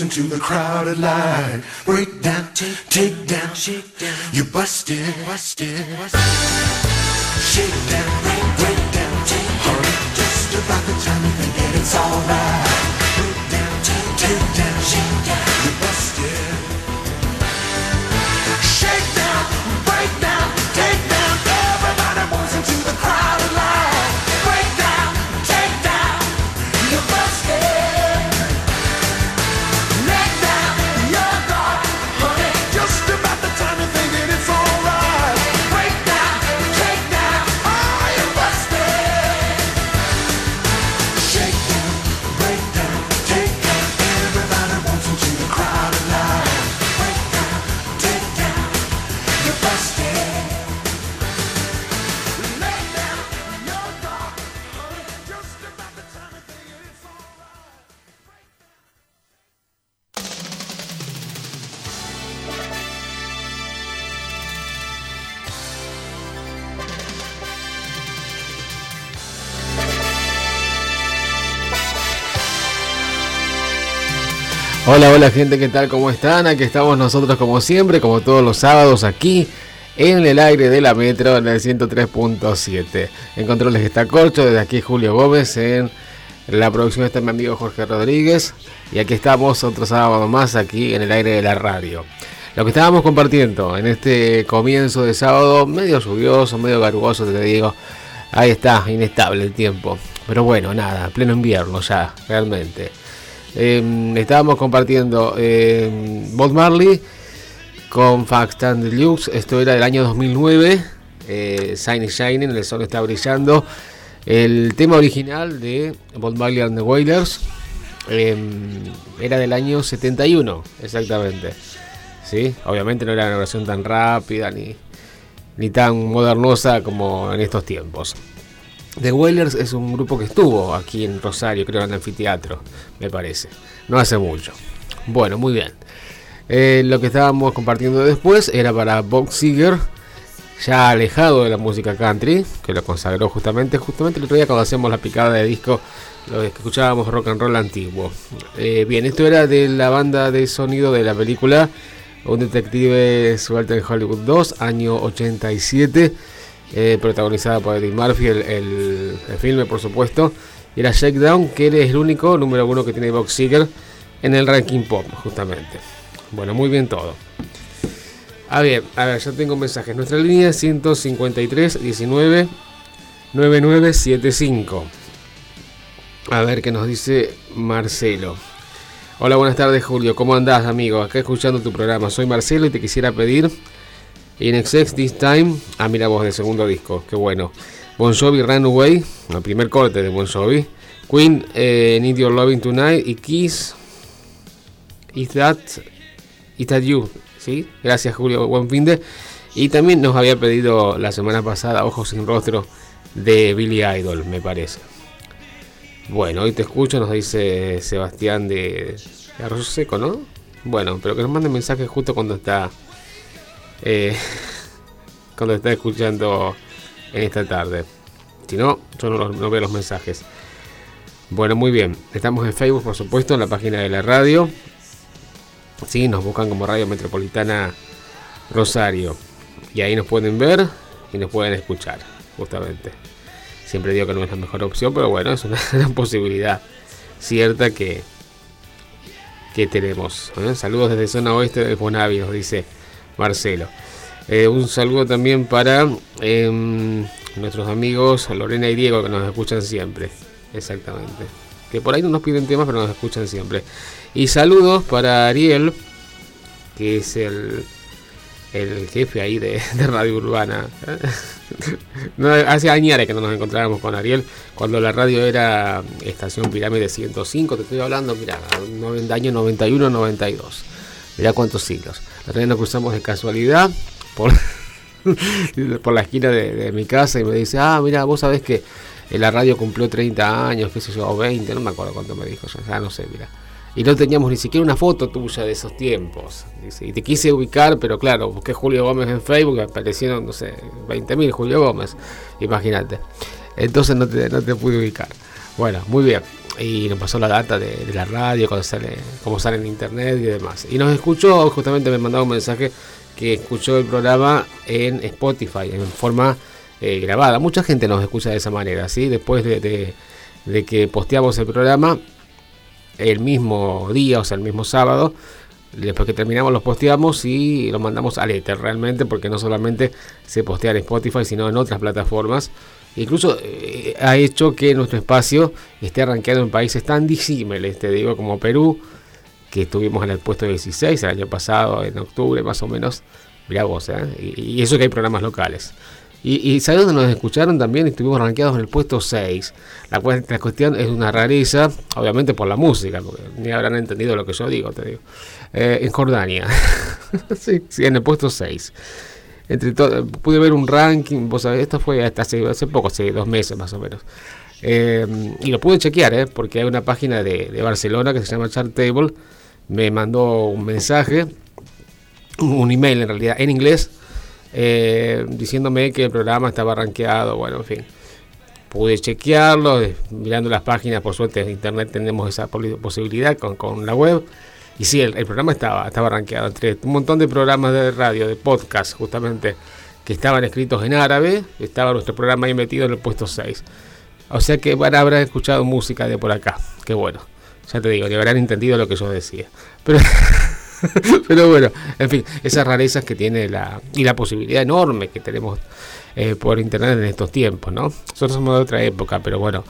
Into the crowded line. Break down, take down, shake down. You busted, busted, busted. Shake down, break down, Hola, hola gente, ¿qué tal? ¿Cómo están? Aquí estamos nosotros como siempre, como todos los sábados aquí en el aire de la metro en el 103.7. En controles está Corcho, desde aquí Julio Gómez, en la producción está mi amigo Jorge Rodríguez y aquí estamos otro sábado más aquí en el aire de la radio. Lo que estábamos compartiendo en este comienzo de sábado, medio lluvioso, medio garugoso, te digo, ahí está, inestable el tiempo. Pero bueno, nada, pleno invierno ya, realmente. Eh, estábamos compartiendo eh, Bob Marley con Fact and Deluxe. Esto era del año 2009. Eh, Shiny Shining, el sol está brillando. El tema original de Bob Marley and the Wailers eh, era del año 71, exactamente. ¿Sí? Obviamente no era una versión tan rápida ni, ni tan modernosa como en estos tiempos. The Wailers es un grupo que estuvo aquí en Rosario, creo en el anfiteatro, me parece. No hace mucho. Bueno, muy bien. Eh, lo que estábamos compartiendo después era para Bob Seger, ya alejado de la música country, que lo consagró justamente, justamente el otro día cuando hacíamos la picada de disco, lo que escuchábamos rock and roll antiguo. Eh, bien, esto era de la banda de sonido de la película Un detective suelto en Hollywood 2, año 87 eh, protagonizada por Eddie Murphy, el, el, filme por supuesto, y era Shakedown, que es el único número uno que tiene Box Seeker en el ranking pop, justamente. Bueno, muy bien todo. A ver, a ver, ya tengo mensajes. Nuestra línea es 153 19 9975. A ver qué nos dice Marcelo. Hola, buenas tardes Julio, ¿cómo andás amigo? Acá escuchando tu programa. Soy Marcelo y te quisiera pedir In Excess This Time. Ah, mira vos, del segundo disco. Qué bueno. Bon Jovi Runaway. El primer corte de Bon Jovi. Queen eh, Need Your Loving Tonight. Y Kiss. Is That. Is That You. ¿Sí? Gracias, Julio. Buen fin de. Y también nos había pedido la semana pasada Ojos sin Rostro de Billy Idol, me parece. Bueno, hoy te escucho, nos dice Sebastián de, Arroyo Seco, ¿no? Bueno, pero que nos mande mensaje justo cuando está eh, cuando está escuchando en esta tarde. Si no, yo no, veo los mensajes. Bueno, muy bien. Estamos en Facebook, por supuesto, en la página de la radio. Sí, nos buscan como Radio Metropolitana Rosario. Y ahí nos pueden ver y nos pueden escuchar, justamente. Siempre digo que no es la mejor opción, pero bueno, es una, una posibilidad cierta que, que tenemos. ¿eh? Saludos desde zona oeste de Bonavi, dice Marcelo. Eh, un saludo también para em, nuestros amigos Lorena y Diego que nos escuchan siempre. Exactamente. Que por ahí no nos piden temas, pero nos escuchan siempre. Y saludos para Ariel, que es el, el jefe ahí de, Radio Urbana. No, hace años que no nos encontrábamos con Ariel, cuando la radio era estación Pirámide 105, te estoy hablando, mira, 90 años 91, 92. Mirá cuántos siglos. La otra nos cruzamos de casualidad por, por la esquina de, mi casa y me dice, ah, mira, vos sabés que la radio cumplió 30 años, qué sé yo, o 20, no me acuerdo cuánto me dijo, ya no sé, mira. Y no teníamos ni siquiera una foto tuya de esos tiempos. Y te quise ubicar, pero claro, busqué Julio Gómez en Facebook, aparecieron, no sé, 20.000 Julio Gómez, imagínate. Entonces no te, no te pude ubicar. Bueno, muy bien. Y nos pasó la data de, la radio, cuando sale, cómo sale en internet y demás. Y nos escuchó, justamente me mandaba un mensaje que escuchó el programa en Spotify, en forma eh, grabada. Mucha gente nos escucha de esa manera, ¿sí? Después de, que posteamos el programa, el mismo día, o sea, el mismo sábado. Después que terminamos los posteamos y lo mandamos al Ether realmente, porque no solamente se postea en Spotify, sino en otras plataformas. Incluso eh, ha hecho que nuestro espacio esté arranqueado en países tan disímiles, te digo, como Perú, que estuvimos en el puesto 16 el año pasado, en octubre más o menos. Mirá vos, ¿eh? y, y eso que hay programas locales. Y, y ¿sabes dónde nos escucharon también? Estuvimos rankeados en el puesto 6. La, la, cuestión es una rareza, obviamente por la música, porque ni habrán entendido lo que yo digo, te digo. Eh, en Jordania. sí, sí, en el puesto 6. Entre pude ver un ranking, vos sabés, esto fue hasta hace, hace poco, hace dos meses más o menos. Eh, y lo pude chequear, ¿eh? porque hay una página de, de Barcelona que se llama Chartable. Me mandó un mensaje, un email en realidad, en inglés eh, diciéndome que el programa estaba rankeado, bueno, en fin. Pude chequearlo, eh, mirando las páginas, por suerte en internet tenemos esa posibilidad con, con la web. Y sí, el, programa estaba, estaba rankeado entre un montón de programas de radio, de podcast, justamente, que estaban escritos en árabe. Estaba nuestro programa ahí metido en el puesto 6. O sea que bueno, habrán escuchado música de por acá. Qué bueno. Ya te digo, ni habrán entendido lo que yo decía. Pero. Pero bueno, en fin, esas rarezas que tiene la y la posibilidad enorme que tenemos eh, por internet en estos tiempos, ¿no? Nosotros somos de otra época, pero bueno,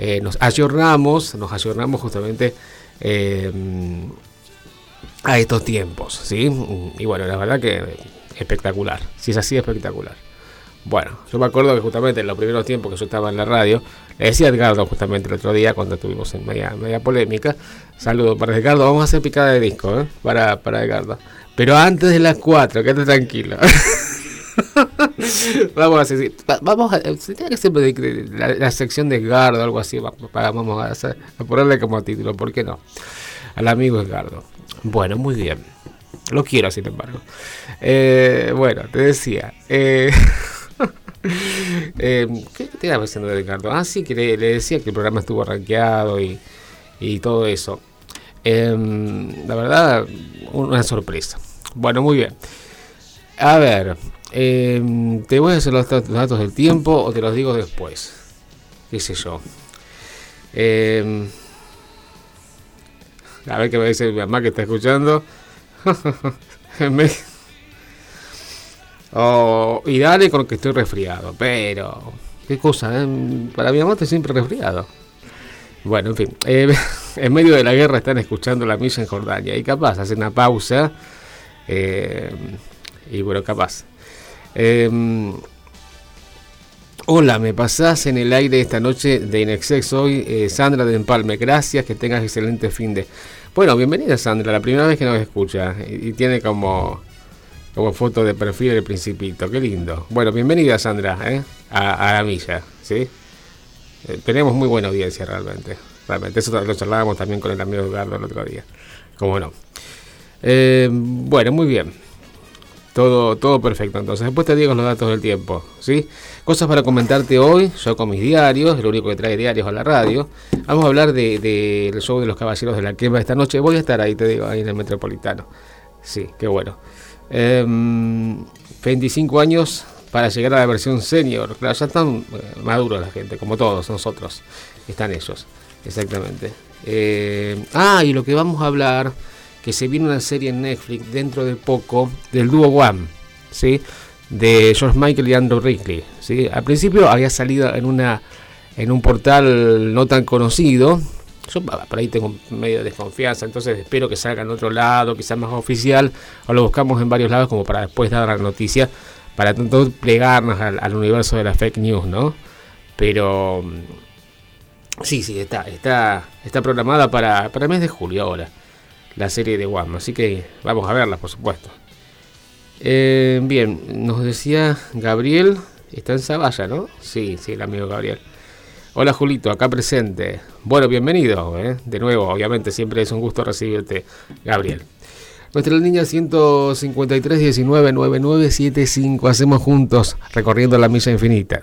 eh, nos ayornamos, nos ayornamos justamente eh, a estos tiempos, ¿sí? Y bueno, la verdad que espectacular, si es así, espectacular. Bueno, yo me acuerdo que justamente en los primeros tiempos que yo estaba en la radio, le decía a Edgardo justamente el otro día cuando estuvimos en media, media polémica, saludo para Edgardo, vamos a hacer picada de disco, ¿eh? para, para Edgardo. Pero antes de las 4, quédate tranquilo. vamos a hacer, vamos a, tiene que ser la, la, sección de Edgardo, algo así, vamos a, a ponerle como título, ¿por qué no? Al amigo Edgardo. Bueno, muy bien. Lo quiero, sin embargo. Eh, bueno, te decía. Eh, eh, ¿Qué te estaba diciendo Ricardo? Ah, sí, que le, decía que el programa estuvo rankeado y, y todo eso. Eh, la verdad, una sorpresa. Bueno, muy bien. A ver, eh, ¿te voy a hacer los, datos del tiempo o te los digo después? ¿Qué sé yo? Eh, a ver qué me dice mi mamá que está escuchando. Oh, y dale con que estoy resfriado. Pero, qué cosa, ¿eh? para mi mamá estoy siempre resfriado. Bueno, en fin, eh, en medio de la guerra están escuchando la misa en Jordania y capaz hacen una pausa. Eh, y bueno, capaz. Eh, hola, me pasás en el aire esta noche de Inexex hoy, eh, Sandra de Empalme. Gracias, que tengas excelente fin de. Bueno, bienvenida Sandra, la primera vez que nos escucha y, tiene como como foto de perfil del principito, qué lindo. Bueno, bienvenida Sandra, ¿eh? a, la milla, ¿sí? Eh, tenemos muy buena audiencia realmente, realmente, eso lo charlábamos también con el amigo Edgardo el otro día, como no. Eh, bueno, muy bien, todo, todo perfecto, entonces después te digo los datos del tiempo, ¿sí? Cosas para comentarte hoy, yo con mis diarios, lo único que trae diarios a la radio, vamos a hablar del de, de show de los caballeros de la quema esta noche, voy a estar ahí, te digo, ahí en el Metropolitano, sí, qué bueno. Eh, 25 años para llegar a la versión senior. Claro, ya están eh, maduros la gente, como todos nosotros. Están ellos, exactamente. Eh, ah, y lo que vamos a hablar, que se viene una serie en Netflix dentro de poco del dúo One, ¿sí? De George Michael y Andrew Rickley, ¿sí? Al principio había salido en una en un portal no tan conocido. Yo por ahí tengo medio de desconfianza, entonces espero que salga en otro lado, sea más oficial, o lo buscamos en varios lados como para después dar la noticia, para tanto plegarnos al, universo de la fake news, ¿no? Pero mm, sí, sí, está, está, está programada para, para el mes de julio ahora, la serie de One, así que vamos a verla, por supuesto. Eh, bien, nos decía Gabriel, está en Zavalla, ¿no? Sí, sí, el amigo Gabriel. Hola Julito, acá presente. Bueno, bienvenido. ¿eh? De nuevo, obviamente siempre es un gusto recibirte, Gabriel. Nuestra línea 153 19 9975. Hacemos juntos recorriendo la misa infinita.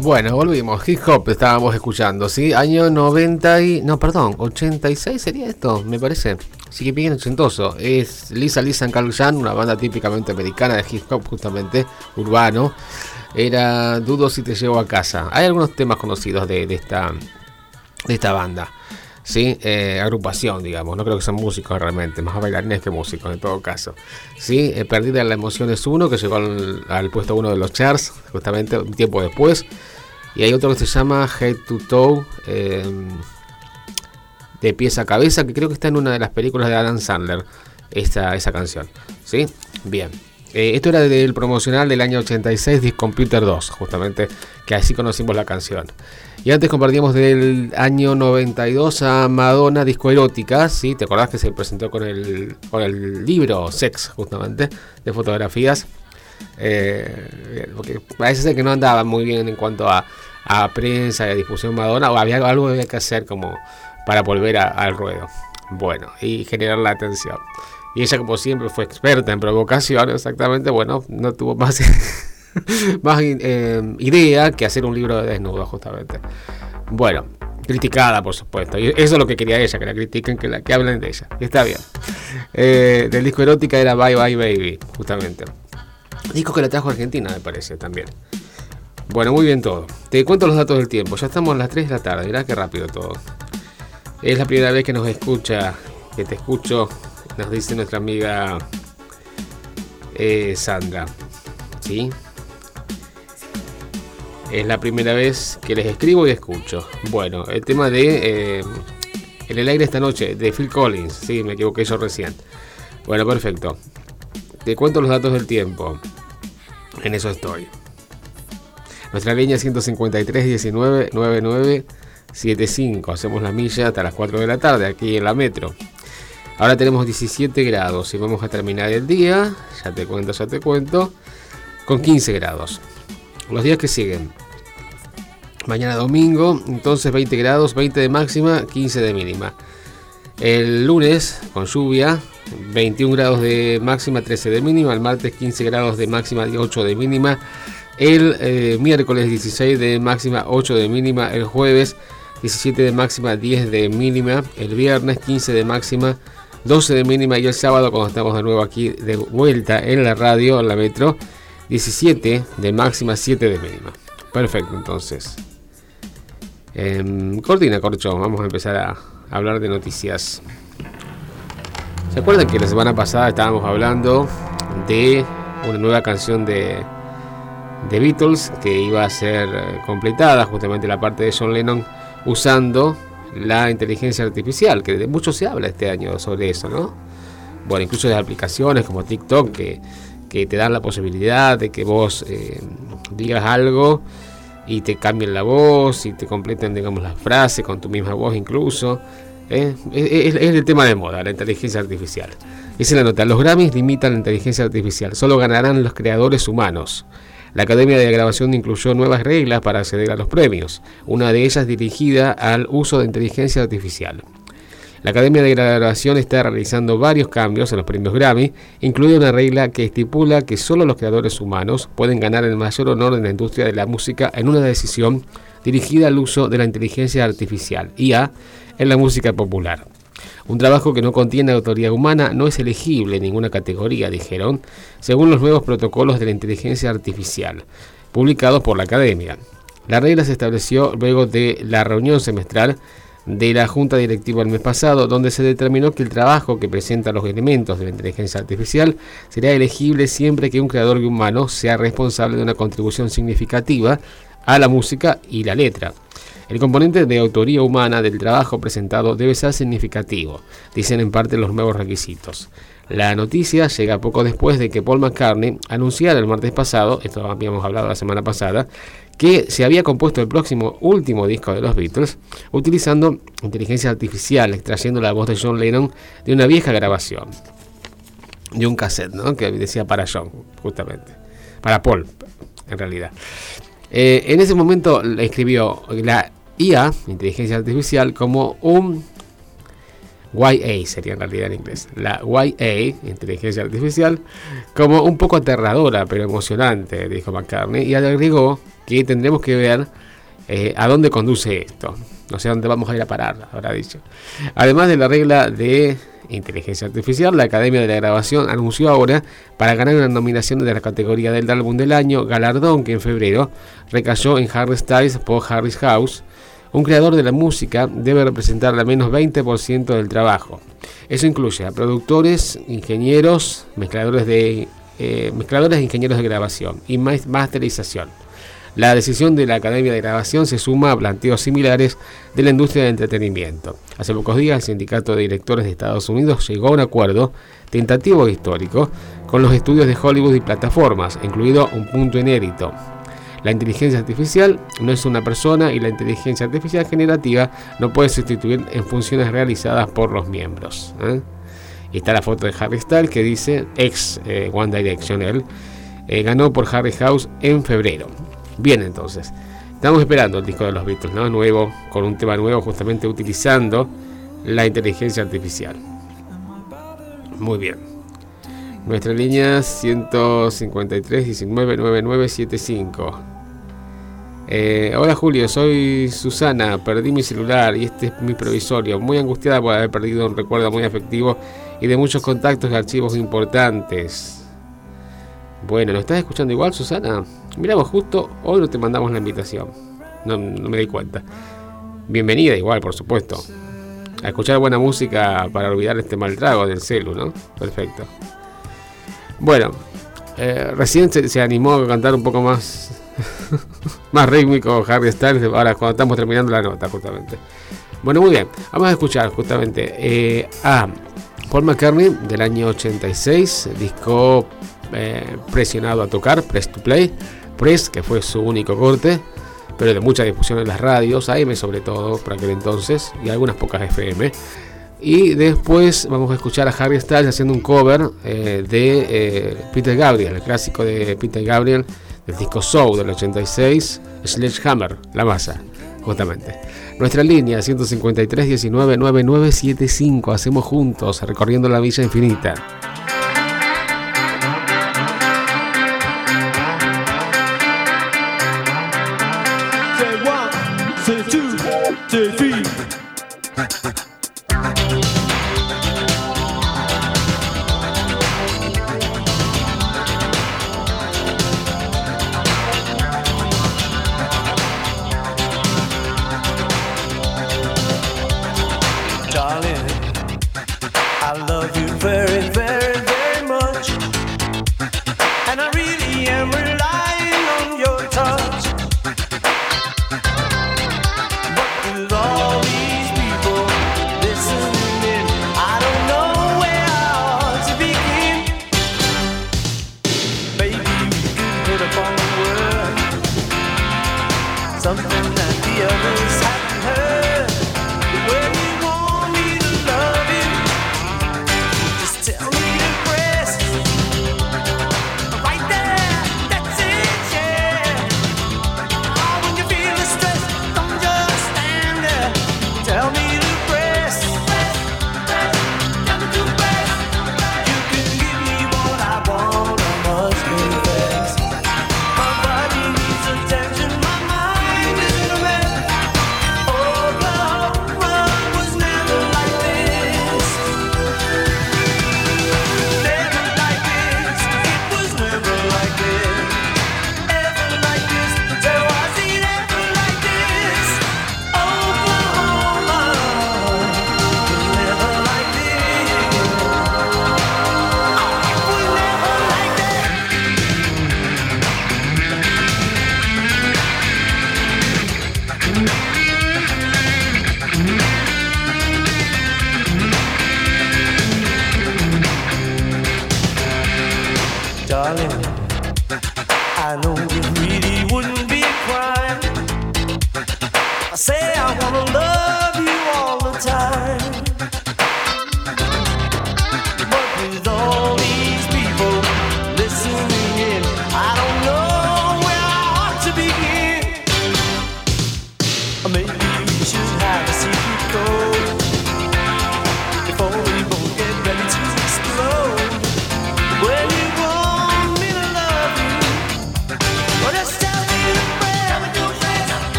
Bueno, volvimos. Hip hop estábamos escuchando, ¿sí? Año 90 y... No, perdón, 86 sería esto, me parece. Sí que bien ochentoso. Es Lisa Lisa and Carl Jan, una banda típicamente americana de hip hop, justamente, urbano. Era Dudo si te llevo a casa. Hay algunos temas conocidos de, de esta, de esta banda. ¿Sí? Eh, agrupación, digamos, no creo que sean músicos realmente, más bailarines que músicos en todo caso. ¿sí? Eh, Perdida la emoción es uno, que llegó al, al puesto uno de los charts, justamente un tiempo después. Y hay otro que se llama Head to Toe, eh, de pies a cabeza, que creo que está en una de las películas de Adam Sandler, esta, esa canción. ¿sí? Bien. Eh, esto era del promocional del año 86, Discomputer 2, justamente, que así conocimos la canción. Y antes compartíamos del año 92 a Madonna Disco Erótica, ¿sí? ¿Te acordás que se presentó con el, con el libro Sex, justamente, de fotografías? Eh, parece ser que no andaba muy bien en cuanto a, a prensa y a difusión Madonna, o había algo que había que hacer como para volver al ruedo. Bueno, y generar la atención. Y ella, como siempre, fue experta en provocación, exactamente. Bueno, no tuvo más, más eh, idea que hacer un libro de desnudo, justamente. Bueno, criticada, por supuesto. Y eso es lo que quería ella, que la critiquen, que, la, que hablen de ella. Está bien. Eh, del disco erótica era Bye Bye Baby, justamente. Disco que la trajo Argentina, me parece, también. Bueno, muy bien todo. Te cuento los datos del tiempo. Ya estamos a las 3 de la tarde. Mirá qué rápido todo. Es la primera vez que nos escucha, que te escucho, nos dice nuestra amiga eh, Sandra. ¿Sí? Es la primera vez que les escribo y escucho. Bueno, el tema de eh, En el aire esta noche, de Phil Collins. Sí, me equivoqué yo recién. Bueno, perfecto. Te cuento los datos del tiempo. En eso estoy. Nuestra línea 153 19 99 75. Hacemos la milla hasta las 4 de la tarde aquí en la metro. Ahora tenemos 17 grados y vamos a terminar el día, ya te cuento, ya te cuento, con 15 grados. Los días que siguen. Mañana domingo, entonces 20 grados, 20 de máxima, 15 de mínima. El lunes, con lluvia, 21 grados de máxima, 13 de mínima. El martes, 15 grados de máxima, 8 de mínima. El eh, miércoles, 16 de máxima, 8 de mínima. El jueves, 17 de máxima, 10 de mínima. El viernes, 15 de máxima, 12 de mínima. Y el sábado, cuando estamos de nuevo aquí de vuelta en la radio, en la metro, 17 de máxima, 7 de mínima. Perfecto, entonces. Em, cortina, corcho, vamos a empezar a hablar de noticias. ¿Se acuerdan que la semana pasada estábamos hablando de una nueva canción de, de Beatles que iba a ser eh, completada, justamente la parte de John Lennon, usando la inteligencia artificial, que de mucho se habla este año sobre eso, ¿no? Bueno, incluso de aplicaciones como TikTok que, que te dan la posibilidad de que vos eh, digas algo y te cambien la voz y te completen, digamos, la frase con tu misma voz incluso. ¿eh? Es, es- es el tema de moda, la inteligencia artificial. Dice la nota, los Grammys limitan la inteligencia artificial, solo ganarán los creadores humanos. La Academia de Grabación incluyó nuevas reglas para acceder a los premios, una de ellas dirigida al uso de inteligencia artificial. La Academia de Grabación está realizando varios cambios en los premios Grammy, incluida una regla que estipula que solo los creadores humanos pueden ganar el mayor honor en la industria de la música en una decisión dirigida al uso de la inteligencia artificial, IA, en la música popular. Un trabajo que no contiene autoría humana no es elegible en ninguna categoría, dijeron, según los nuevos protocolos de la inteligencia artificial, publicados por la Academia. La regla se estableció luego de la reunión semestral de la Junta Directiva el mes pasado, donde se determinó que el trabajo que presenta los elementos de la inteligencia artificial será elegible siempre que un creador humano sea responsable de una contribución significativa a la música y la letra. El componente de autoría humana del trabajo presentado debe ser significativo, dicen en parte los nuevos requisitos. La noticia llega poco después de que Paul McCartney anunciara el martes pasado, esto habíamos hablado la semana pasada, que se había compuesto el próximo último disco de los Beatles utilizando inteligencia artificial, extrayendo la voz de John Lennon de una vieja grabación, de un cassette, ¿no? que decía para John, justamente, para Paul, en realidad. Eh, en ese momento escribió la IA, inteligencia artificial, como un YA sería en realidad en inglés. La YA, inteligencia artificial, como un poco aterradora pero emocionante, dijo McCartney, y agregó que tendremos que ver eh, a dónde conduce esto. No sé a dónde vamos a ir a parar, habrá dicho. Además de la regla de inteligencia artificial, la Academia de la Grabación anunció ahora para ganar una nominación de la categoría del álbum del año, galardón que en febrero recayó en Harry Styles por Harry's House, un creador de la música debe representar al menos 20% del trabajo. Eso incluye a productores, ingenieros, mezcladores de eh, mezcladores e ingenieros de grabación y masterización. La decisión de la Academia de Grabación se suma a planteos similares de la industria del entretenimiento. Hace pocos días el Sindicato de Directores de Estados Unidos llegó a un acuerdo tentativo histórico con los estudios de Hollywood y plataformas, incluido un punto inédito. La inteligencia artificial no es una persona y la inteligencia artificial generativa no puede sustituir en funciones realizadas por los miembros. ¿eh? Y está la foto de Harry Styles que dice ex eh, One Direction él eh, ganó por Harry House en febrero. Bien entonces, estamos esperando el disco de los Beatles. Nuevo, con un tema nuevo justamente utilizando la inteligencia artificial. Muy bien. Nuestra línea 153 19 9975. Eh, hola Julio, soy Susana, perdí mi celular y este es mi provisorio. Muy angustiada por haber perdido un recuerdo muy afectivo y de muchos contactos y archivos importantes. Bueno, ¿lo estás escuchando igual, Susana? Miramos, justo hoy no te mandamos la invitación. No, no me di cuenta. Bienvenida igual, por supuesto. A escuchar buena música para olvidar este mal trago del celu, ¿no? Perfecto. Bueno, eh, recién se, animó a cantar un poco más más rítmico Harry Styles ahora cuando estamos terminando la nota justamente. Bueno, muy bien, vamos a escuchar justamente eh, a Paul McCartney del año 86, disco eh, presionado a tocar, Press to Play, Press, que fue su único corte, pero de mucha difusión en las radios, AM sobre todo por aquel entonces, y algunas pocas FM. Y después vamos a escuchar a Harry Styles haciendo un cover eh, de eh, Peter Gabriel, el clásico de Peter Gabriel, del disco Soul del 86, Sledgehammer, la masa, justamente. Nuestra línea 153 19 9975, hacemos juntos, recorriendo la Villa Infinita. Say one, say two, say three.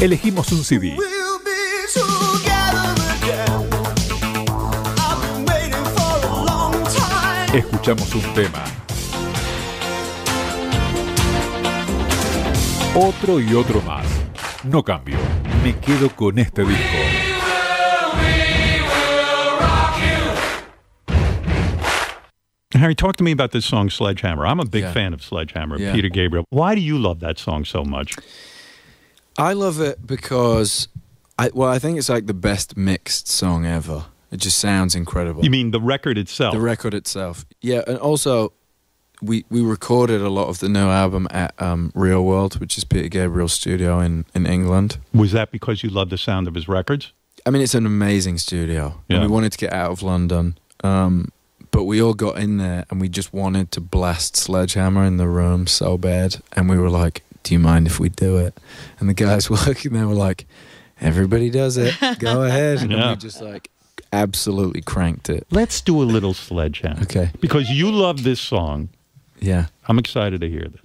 Elegimos un CD. Escuchamos un tema. Otro y otro más. No cambio. Me quedo con este disco. Harry, talk to me about this song, Sledgehammer. I'm a big Yeah. fan of Sledgehammer, Yeah. Peter Gabriel. Why do you love that song so much? I love it because I well, I think it's like the best mixed song ever. It just sounds incredible. You mean the record itself? the record itself? Yeah, and also we we recorded a lot of the new album at um, Real World, which is Peter Gabriel's studio in in England. Was that because you love the sound of his records? I mean, it's an amazing studio. And Yeah. we wanted to get out of London. Um, but we all got in there and we just wanted to blast Sledgehammer in the room so bad. And we were like, Do you mind if we do it? And the guys working there were like, Everybody does it. Go ahead. And Yeah. we just like absolutely cranked it. Let's do a little Sledgehammer. Okay. Because you love this song. Yeah. I'm excited to hear this.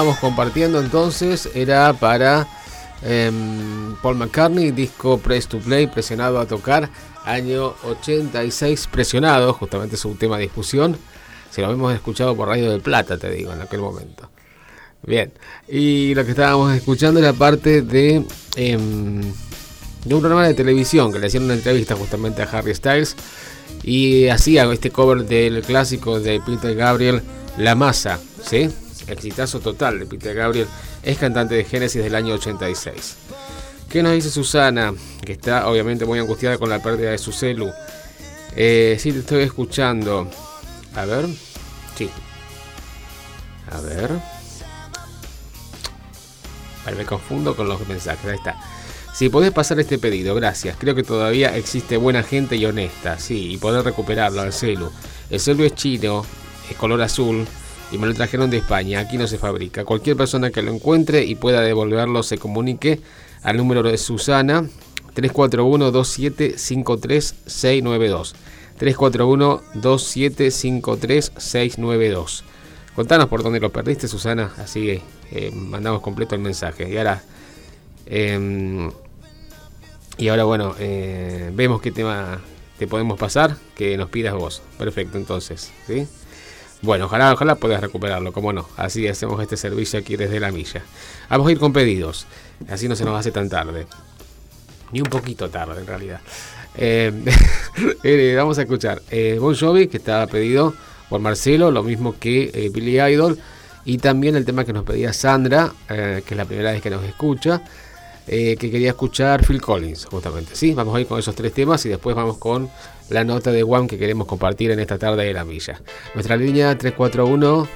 Estábamos compartiendo entonces era para em, Paul McCartney, disco Press to Play, presionado a tocar, año 86, presionado, justamente es un tema de discusión. Si lo habíamos escuchado por Radio del Plata, te digo, en aquel momento. Bien, y lo que estábamos escuchando era parte de, em, de un programa de televisión que le hicieron una entrevista justamente a Harry Styles y hacía este cover del clásico de Peter Gabriel, La Masa, ¿sí? Exitazo total de Peter Gabriel, es cantante de Génesis del año 86. ¿Qué nos dice Susana? Que está obviamente muy angustiada con la pérdida de su celu. Eh, sí, te estoy escuchando. A ver. Sí. A ver. Vale, me confundo con los mensajes. Ahí está. Si podés pasar este pedido, gracias. Creo que todavía existe buena gente y honesta, sí, y poder recuperarlo al celu. El celu es chino, es color azul y me lo trajeron de España. Aquí no se fabrica. Cualquier persona que lo encuentre y pueda devolverlo se comunique al número de Susana 341-2753-692. 341-2753-692. Contanos por dónde lo perdiste, Susana. Así eh, mandamos completo el mensaje. Y ahora. em, y ahora, bueno, eh, vemos qué tema te podemos pasar que nos pidas vos. Perfecto, entonces. ¿sí? Bueno, ojalá, ojalá puedas recuperarlo, como no. Así hacemos este servicio aquí desde la milla. Vamos a ir con pedidos. Así no se nos hace tan tarde. Ni un poquito tarde, en realidad. Eh, vamos a escuchar eh, Bon Jovi, que estaba pedido por Marcelo, lo mismo que eh, Billy Idol. Y también el tema que nos pedía Sandra, que es la primera vez que nos escucha, que quería escuchar Phil Collins, justamente. Sí, vamos a ir con esos tres temas y después vamos con la nota de One que queremos compartir en esta tarde de la milla. Nuestra línea 341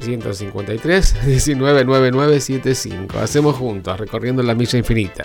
153 199975. Hacemos juntos, recorriendo la milla infinita.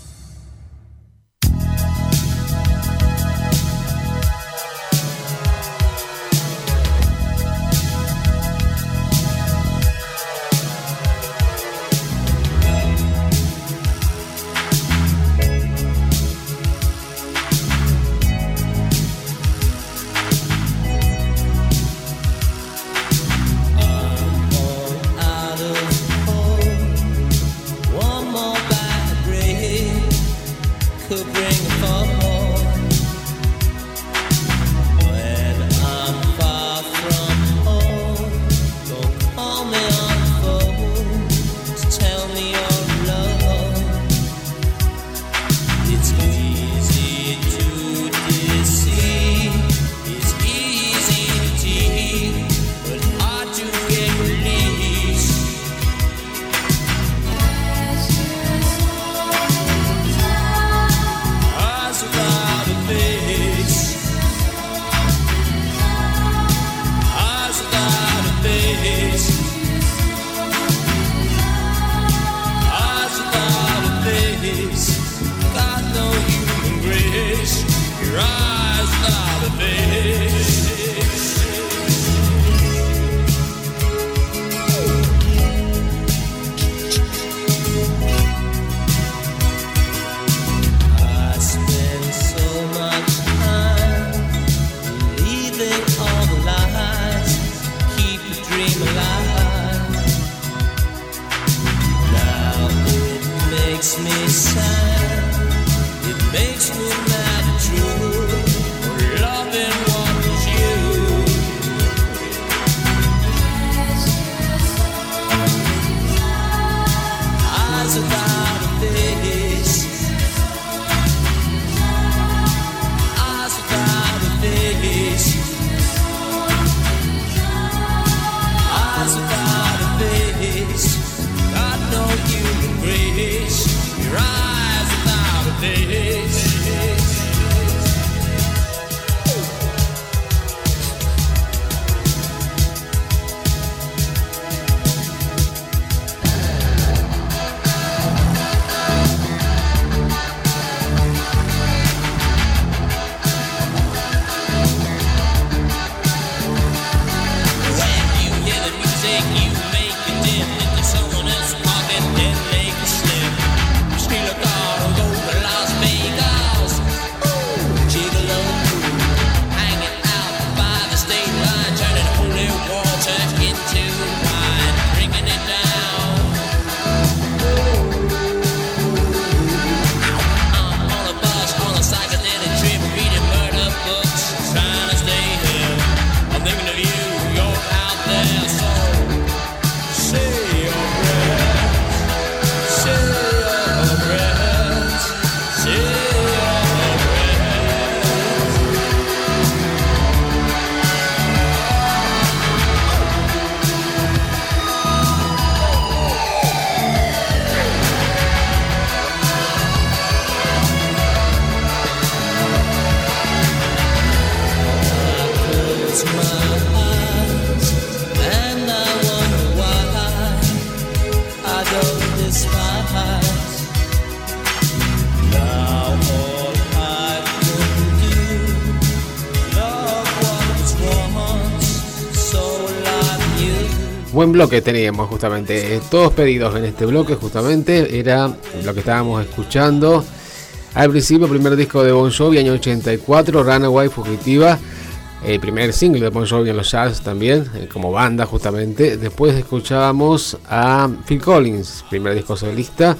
Bloque teníamos justamente. eh, Todos pedidos en este bloque justamente era lo que estábamos escuchando. Al principio, primer disco de Bon Jovi, año 84, Runaway Fugitiva. El primer single de Bon Jovi en los jazz también, eh, como banda justamente. Después escuchábamos a Phil Collins, primer disco solista.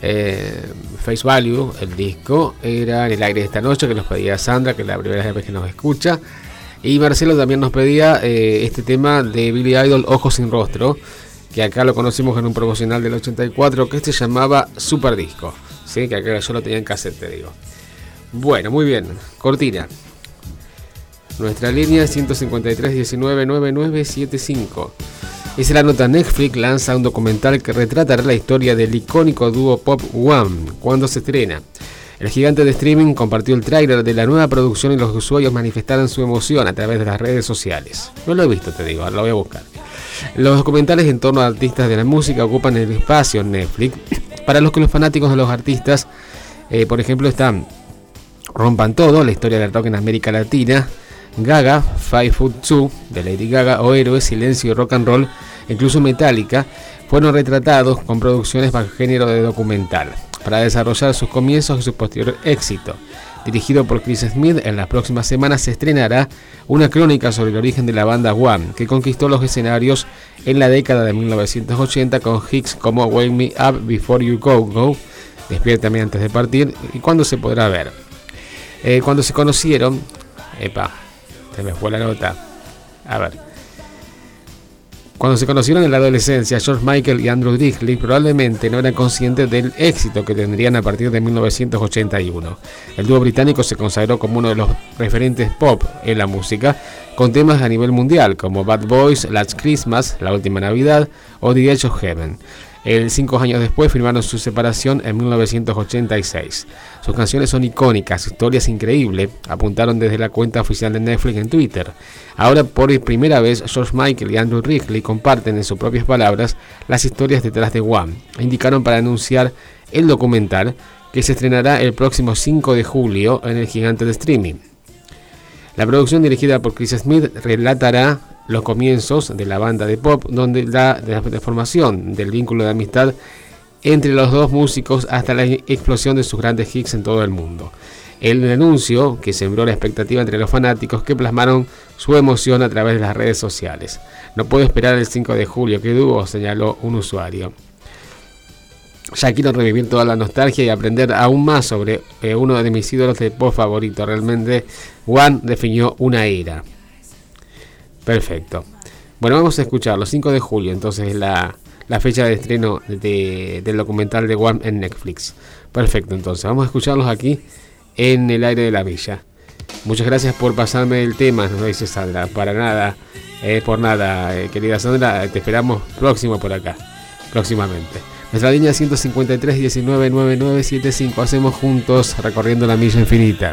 eh, Face Value, el disco, era en el aire de esta noche que nos pedía Sandra, que es la primera vez que nos escucha. Y Marcelo también nos pedía eh, este tema de Billy Idol, Ojos sin Rostro, que acá lo conocimos en un promocional del 84 que se llamaba Super Disco. ¿sí? Que acá yo lo tenía en cassette, te digo. Bueno, muy bien. Cortina. Nuestra línea es 153 19 9975. Dice la nota Netflix lanza un documental que retratará la historia del icónico dúo Pop One cuando se estrena. El gigante de streaming compartió el tráiler de la nueva producción y los usuarios manifestaron su emoción a través de las redes sociales. No lo he visto, te digo, ahora lo voy a buscar. Los documentales en torno a artistas de la música ocupan el espacio en Netflix. Para los que los fanáticos de los artistas, eh, por ejemplo, están Rompan Todo, la historia del rock en América Latina, Gaga, Five Foot Two, de Lady Gaga, o Héroes, Silencio y Rock and Roll, incluso Metallica, fueron retratados con producciones bajo género de documental, para desarrollar sus comienzos y su posterior éxito. Dirigido por Chris Smith, en las próximas semanas se estrenará una crónica sobre el origen de la banda One, que conquistó los escenarios en la década de 1980 con hits como Wake Me Up Before You Go Go, Despiértame antes de partir, y cuándo se podrá ver. Eh, cuando se conocieron, epa, se me fue la nota. A ver. Cuando se conocieron en la adolescencia, George Michael y Andrew Digley probablemente no eran conscientes del éxito que tendrían a partir de 1981. El dúo británico se consagró como uno de los referentes pop en la música, con temas a nivel mundial como Bad Boys, Last Christmas, La Última Navidad o The Edge of Heaven. El cinco años después firmaron su separación en 1986. Sus canciones son icónicas, historias increíbles, apuntaron desde la cuenta oficial de Netflix en Twitter. Ahora por primera vez George Michael y Andrew Wrigley comparten en sus propias palabras las historias detrás de One. Indicaron para anunciar el documental que se estrenará el próximo 5 de julio en el gigante de streaming. La producción dirigida por Chris Smith relatará los comienzos de la banda de pop, donde la, de la formación del vínculo de amistad entre los dos músicos hasta la explosión de sus grandes hits en todo el mundo. El anuncio que sembró la expectativa entre los fanáticos que plasmaron su emoción a través de las redes sociales. No puedo esperar el 5 de julio, que dúo, señaló un usuario. Ya quiero revivir toda la nostalgia y aprender aún más sobre eh, uno de mis ídolos de pop favorito. Realmente, One definió una era. Perfecto. Bueno, vamos a escucharlo. 5 de julio, entonces la, la fecha de estreno de- del documental de One en Netflix. Perfecto, entonces vamos a escucharlos aquí en el aire de la villa. Muchas gracias por pasarme el tema, nos dice Sandra. Para nada, eh, por nada, eh, querida Sandra, te esperamos próximo por acá, próximamente. Nuestra línea 153 19 9975. Hacemos juntos recorriendo la milla infinita.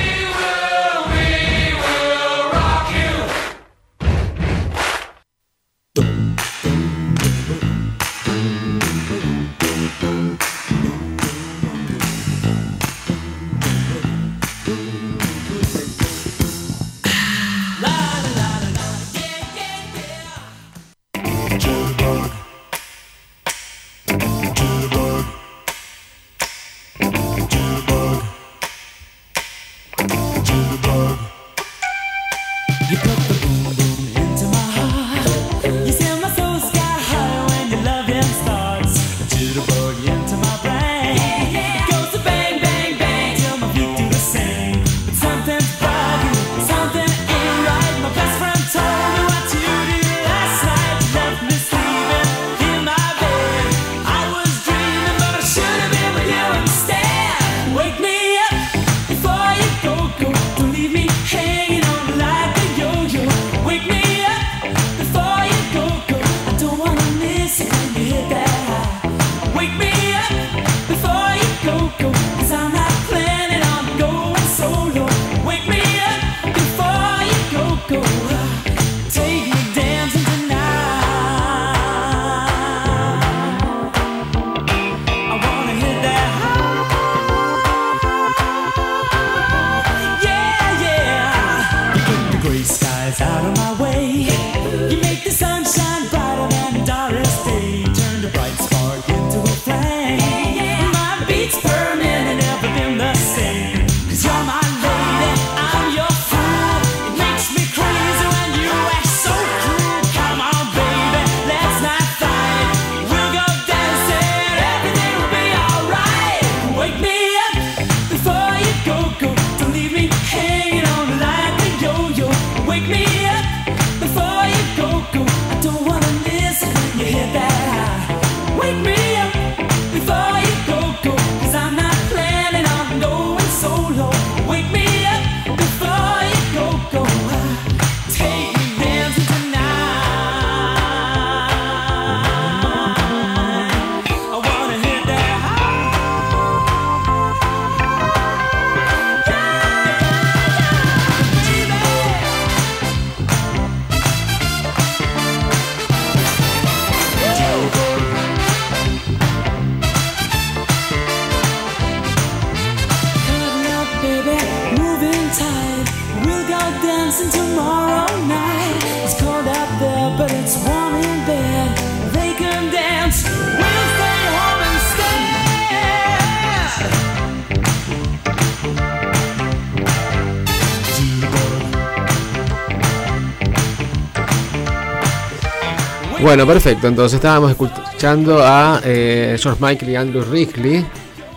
Bueno, perfecto. Entonces estábamos escuchando a eh, George Michael y Andrew Wrigley.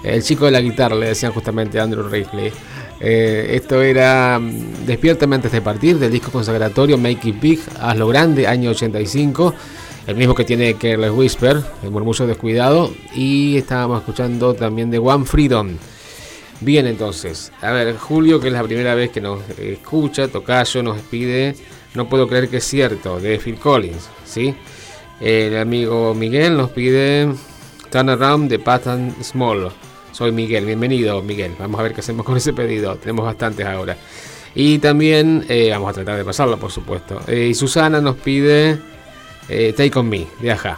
El chico de la guitarra, le decían justamente Andrew Wrigley. Eh, esto era mm, Despiértame antes de partir, del disco consagratorio Make It Big, Hazlo Grande, año 85. El mismo que tiene Careless Whisper, el murmullo descuidado. Y estábamos escuchando también de One Freedom. Bien, entonces, a ver, Julio, que es la primera vez que nos escucha, Tocayo nos pide No puedo creer que es cierto, de Phil Collins, ¿sí? El amigo Miguel nos pide Turn Around de Patton Small. Soy Miguel, bienvenido Miguel. Vamos a ver qué hacemos con ese pedido. Tenemos bastantes ahora. Y también eh, vamos a tratar de pasarlo, por supuesto. Eh, y Susana nos pide eh, Take On Me, de Aja.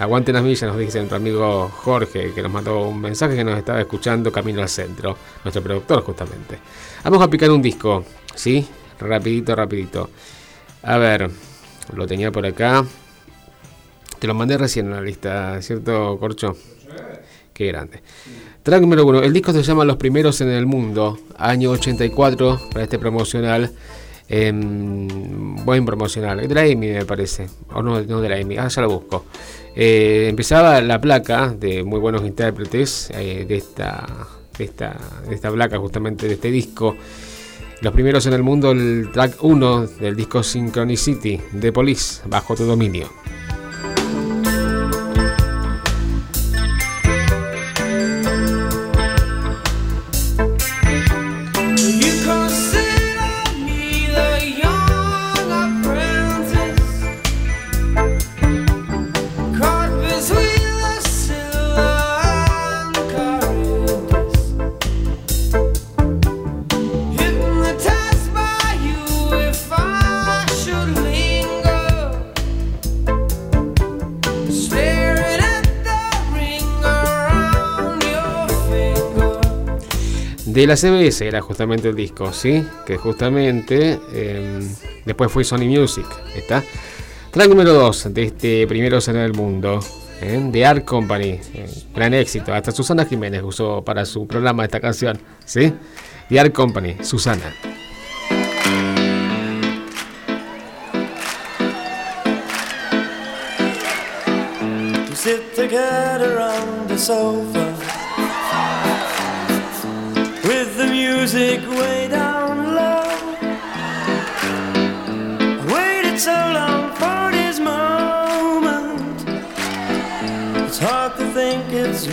Aguanten las millas, nos dice nuestro amigo Jorge, que nos mandó un mensaje que nos estaba escuchando camino al centro. Nuestro productor, justamente. Vamos a picar un disco, ¿sí? Rapidito, rapidito. A ver, lo tenía por acá. Te lo mandé recién en la lista, ¿cierto, Corcho? Qué grande. Track número uno. El disco se llama Los Primeros en el Mundo, año 84, para este promocional. em, buen promocional. De la EMI, me parece. O no, no de la EMI. Ah, ya lo busco. Eh, empezaba la placa de muy buenos intérpretes eh, de, esta, de, esta, de esta placa, justamente de este disco. Los primeros en el mundo, el track 1 del disco Synchronicity de Police, bajo tu dominio. De la CBS era justamente el disco, ¿sí? Que justamente eh, después fue Sony Music, ¿está? Track número 2 de este primero en el mundo, ¿eh? Art Company, eh, gran éxito. Hasta Susana Jiménez usó para su programa esta canción, ¿sí? The Art Company, Susana.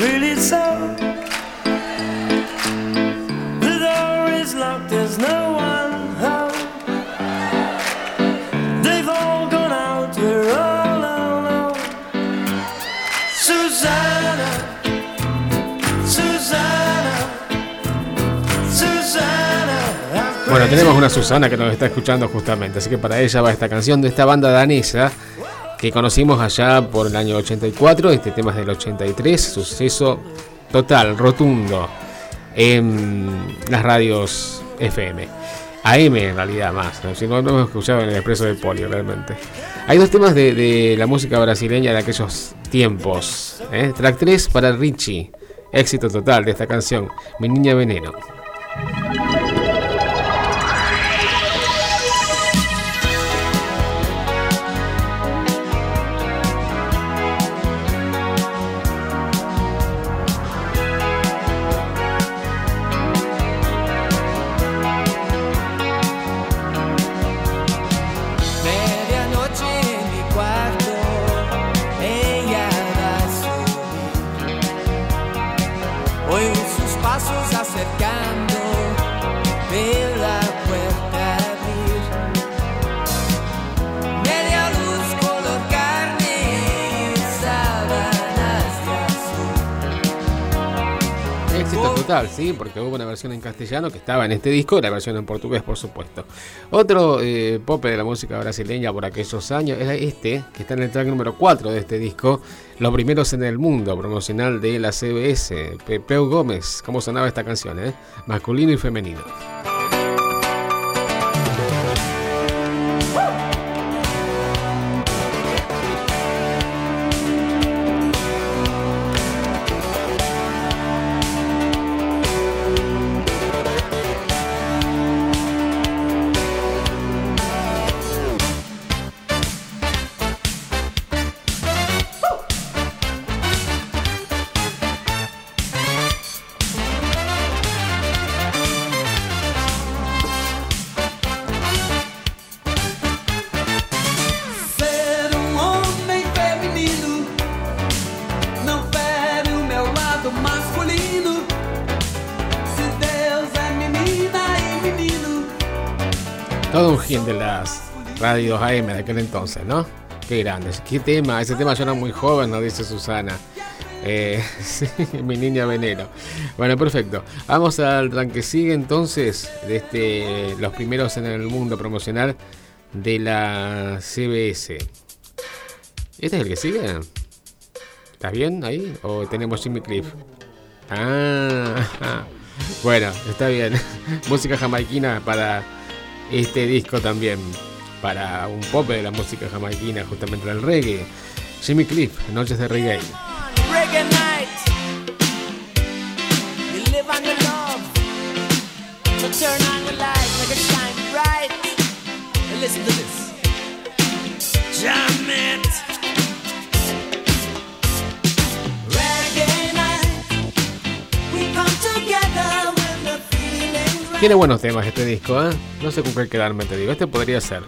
Really so. The door is locked, there's no one home. They've all gone out, we're all alone. Susanna, Susanna, Susanna. I'm Bueno, tenemos una Susana que nos está escuchando justamente, así que para ella va esta canción de esta banda danesa que conocimos allá por el año 84, este tema es del 83, suceso total, rotundo en las radios FM. AM en realidad más, ¿no? si no, no hemos escuchado en el expreso de Polio realmente. Hay dos temas de, de la música brasileña de aquellos tiempos. ¿eh? Track 3 para Richie, éxito total de esta canción, Mi Niña Veneno. Porque hubo una versión en castellano que estaba en este disco la versión en portugués, por supuesto. Otro eh, pope de la música brasileña por aquellos años era este, que está en el track número 4 de este disco, Los primeros en el mundo, promocional de la CBS, Pepeu Gómez. ¿Cómo sonaba esta canción, eh? Masculino y femenino. Radios AM de aquel entonces, ¿no? Qué grandes. Qué tema. Ese tema yo era muy joven, nos dice Susana. Eh, mi niña veneno. Bueno, perfecto. Vamos al rank sigue entonces de este los primeros en el mundo promocional de la CBS. ¿Este es el que sigue? ¿Estás bien ahí? ¿O tenemos Jimmy Cliff? Ah, bueno, está bien. Música jamaiquina para este disco también. Para un pop de la música jamaiquina, justamente del reggae. Jimmy Cliff, Noches de Reggae. reggae night. Tiene buenos temas este disco, ¿eh? No sé con cuál quedarme, te digo. Este podría ser.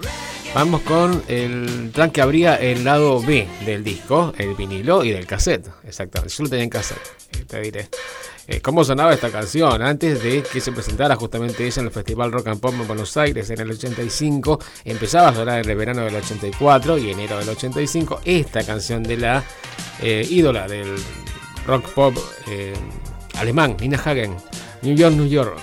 Vamos con el track que abría el lado B del disco, el vinilo y del cassette. Exactamente. Yo lo tenía en cassette, eh, te diré. Eh, ¿Cómo sonaba esta canción? Antes de que se presentara justamente ella en el Festival Rock and Pop en Buenos Aires en el 85, empezaba a sonar en el verano del 84 y enero del 85 esta canción de la eh, ídola del rock pop alemán, Nina Hagen, New York, New York.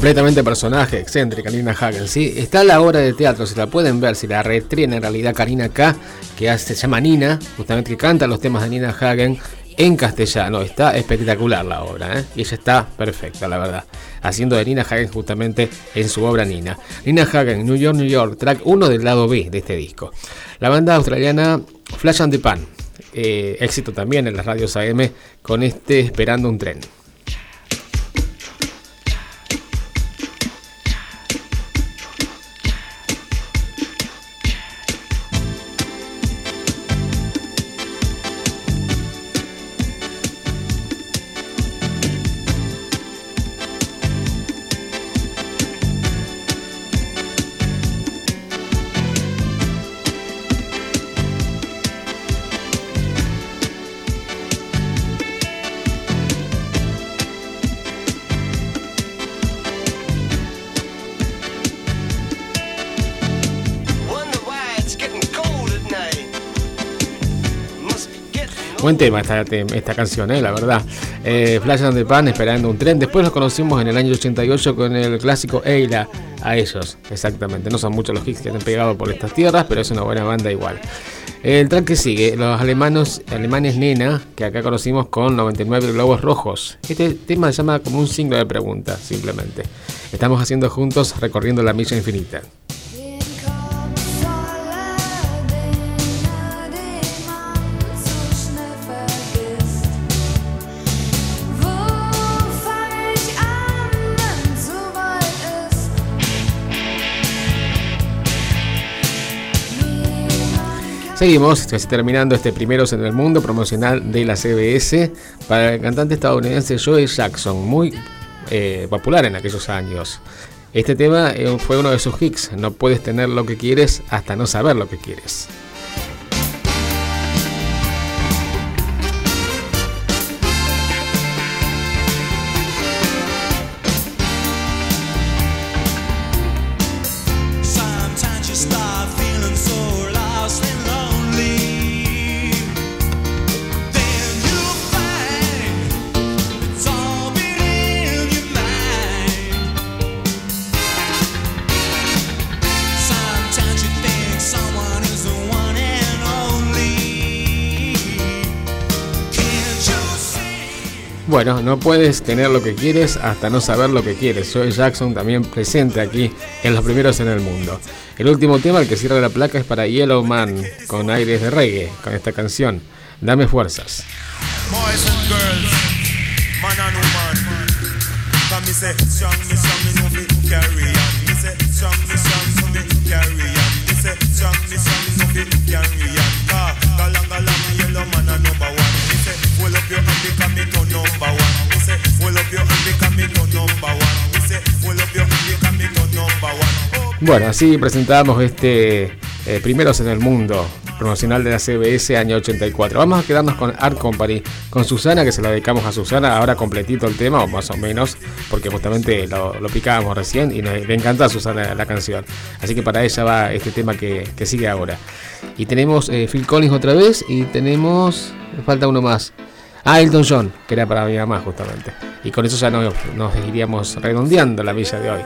Completamente personaje, excéntrica, Nina Hagen, ¿sí? Está la obra de teatro, si la pueden ver, si la reestrena en realidad Karina K, que hace, se llama Nina, justamente que canta los temas de Nina Hagen en castellano. Está espectacular la obra, ¿eh? Y ella está perfecta, la verdad. Haciendo de Nina Hagen justamente en su obra Nina. Nina Hagen, New York, New York, track 1 del lado B de este disco. La banda australiana Flash and the Pan. eh, éxito también en las radios AM con este Esperando un tren. Tema esta, esta canción, eh, la verdad. Eh, Flash and the Pan, esperando un tren. Después los conocimos en el año 88 con el clásico Eila. A ellos, exactamente. No son muchos los hits que han pegado por estas tierras, pero es una buena banda igual. El track que sigue, los alemanos, alemanes Nena, que acá conocimos con 99 globos rojos. Este tema se llama como un signo de pregunta, simplemente. Estamos haciendo juntos recorriendo la milla infinita. Seguimos terminando este primeros en el mundo promocional de la CBS para el cantante estadounidense Joe Jackson, muy eh, popular en aquellos años. Este tema eh, fue uno de sus hits, no puedes tener lo que quieres hasta no saber lo que quieres. Bueno, no puedes tener lo que quieres hasta no saber lo que quieres. Joe Jackson también presente aquí en los primeros en el mundo. El último tema, el que cierra la placa, es para Yellow Man, con aires de reggae, con esta canción. Dame fuerzas. Bueno, así presentamos este eh, Primeros en el Mundo, promocional de la CBS año 84. Vamos a quedarnos con Art Company, con Susana, que se lo dedicamos a Susana, ahora completito el tema, o más o menos, porque justamente lo, picábamos recién y le encanta a Susana la canción. Así que para ella va este tema que, sigue ahora. Y tenemos eh, Phil Collins otra vez y tenemos... falta uno más. Ah, Elton John, que era para mi mamá justamente. Y con eso ya nos, nos iríamos redondeando la villa de hoy.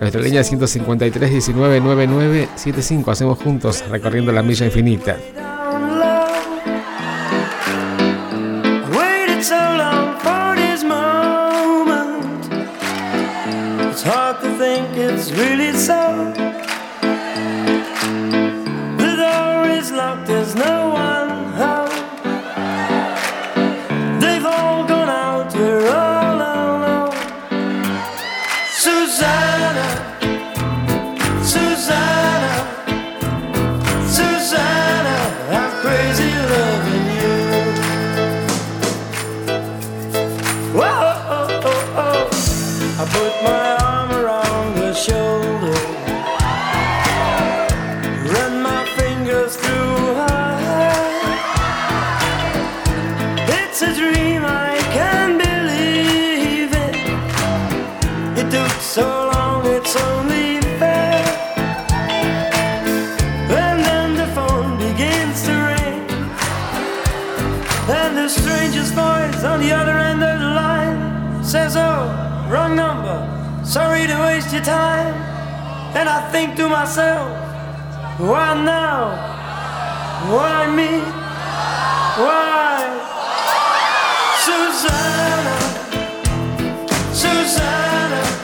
Nuestra línea 153 19 99 75 hacemos juntos recorriendo la milla infinita. Sorry to waste your time. And I think to myself, why now? Why me? Why? Susanna, Susanna.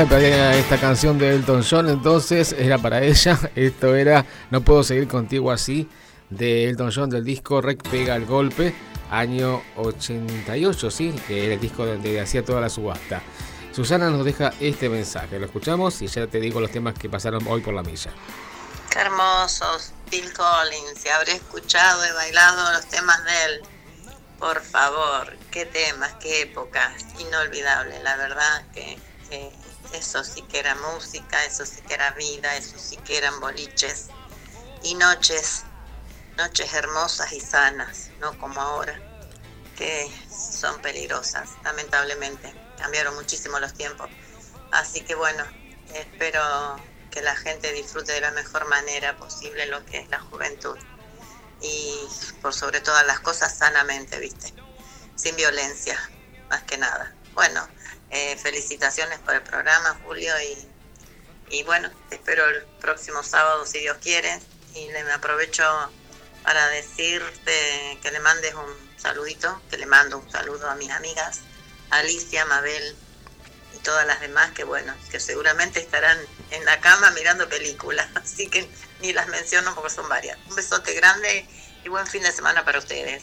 Esta canción de Elton John, entonces era para ella. Esto era No puedo seguir contigo así, de Elton John del disco Rec Pega el Golpe, año 88, sí, que era el disco donde hacía toda la subasta. Susana nos deja este mensaje, lo escuchamos y ya te digo los temas que pasaron hoy por la milla. Qué hermosos, Bill Collins. Si habré escuchado y bailado los temas de él. Por favor, qué temas, qué épocas. Inolvidable, la verdad que eso sí que era música, eso sí que era vida, eso sí que eran boliches. Y noches, noches hermosas y sanas, no como ahora, que son peligrosas, lamentablemente. Cambiaron muchísimo los tiempos. Así que bueno, espero que la gente disfrute de la mejor manera posible lo que es la juventud. Y por sobre todas las cosas, sanamente, ¿viste? Sin violencia, más que nada. Bueno, eh, felicitaciones por el programa, Julio, y, y bueno, te espero el próximo sábado, si Dios quiere. Y le me aprovecho para decirte que le mandes un saludito, que le mando un saludo a mis amigas, Alicia, Mabel y todas las demás que bueno, que seguramente estarán en la cama mirando películas, así que ni las menciono porque son varias. Un besote grande y buen fin de semana para ustedes.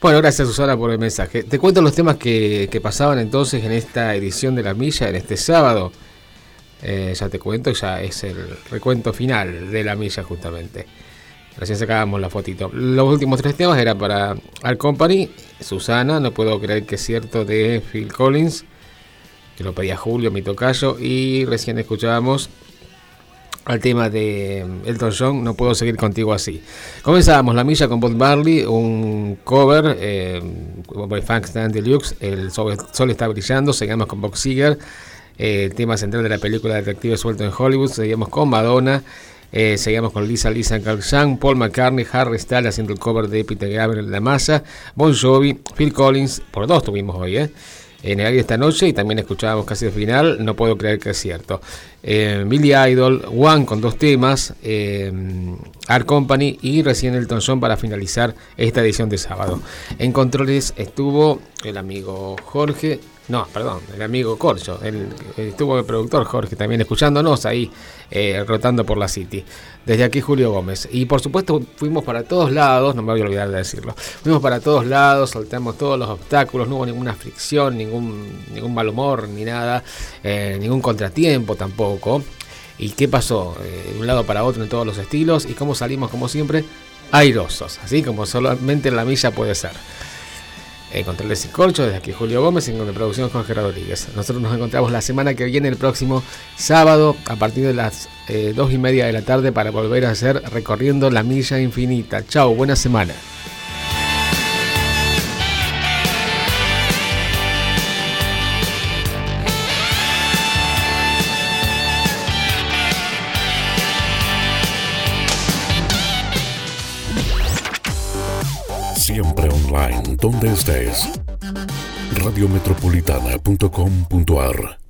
Bueno, gracias Susana por el mensaje. Te cuento los temas que, que pasaban entonces en esta edición de La Milla, en este sábado. Eh, ya te cuento, ya es el recuento final de La Milla justamente. Recién sacábamos la fotito. Los últimos tres temas eran para Al Company, Susana, no puedo creer que es cierto, de Phil Collins, que lo pedía Julio, mi tocayo, y recién escuchábamos al tema de Elton John, No puedo seguir contigo así. Comenzábamos La Milla con Bob Marley, un cover eh, by Funk Stand Deluxe, El sol, está brillando, seguimos con Box Seger, eh, el tema central de la película Detective Suelto en Hollywood, seguimos con Madonna, eh, seguimos con Lisa Lisa Carl Paul McCartney, Harry Styles haciendo el cover de Peter Gabriel La Masa, Bon Jovi, Phil Collins, por dos tuvimos hoy, ¿eh? En el aire esta noche y también escuchábamos casi el final, no puedo creer que es cierto. Eh, Billy Idol, One con dos temas, eh, Art Company y recién Elton John para finalizar esta edición de sábado. En controles estuvo el amigo Jorge, no, perdón, el amigo Corcho, el, estuvo el productor Jorge también escuchándonos ahí, eh, rotando por la City. Desde aquí Julio Gómez. Y por supuesto fuimos para todos lados, no me voy a olvidar de decirlo. Fuimos para todos lados, soltamos todos los obstáculos, no hubo ninguna fricción, ningún, ningún mal humor, ni nada, eh, ningún contratiempo tampoco. ¿Y qué pasó? Eh, de un lado para otro en todos los estilos. ¿Y cómo salimos como siempre? Airosos, así como solamente en la milla puede ser. Eh, y Corcho, desde aquí Julio Gómez, en de producción Jorge Rodríguez. Nosotros nos encontramos la semana que viene, el próximo sábado, a partir de las eh, dos y media de la tarde, para volver a hacer recorriendo la milla infinita. Chao, buena semana. Online, donde estés. Radiometropolitana.com.ar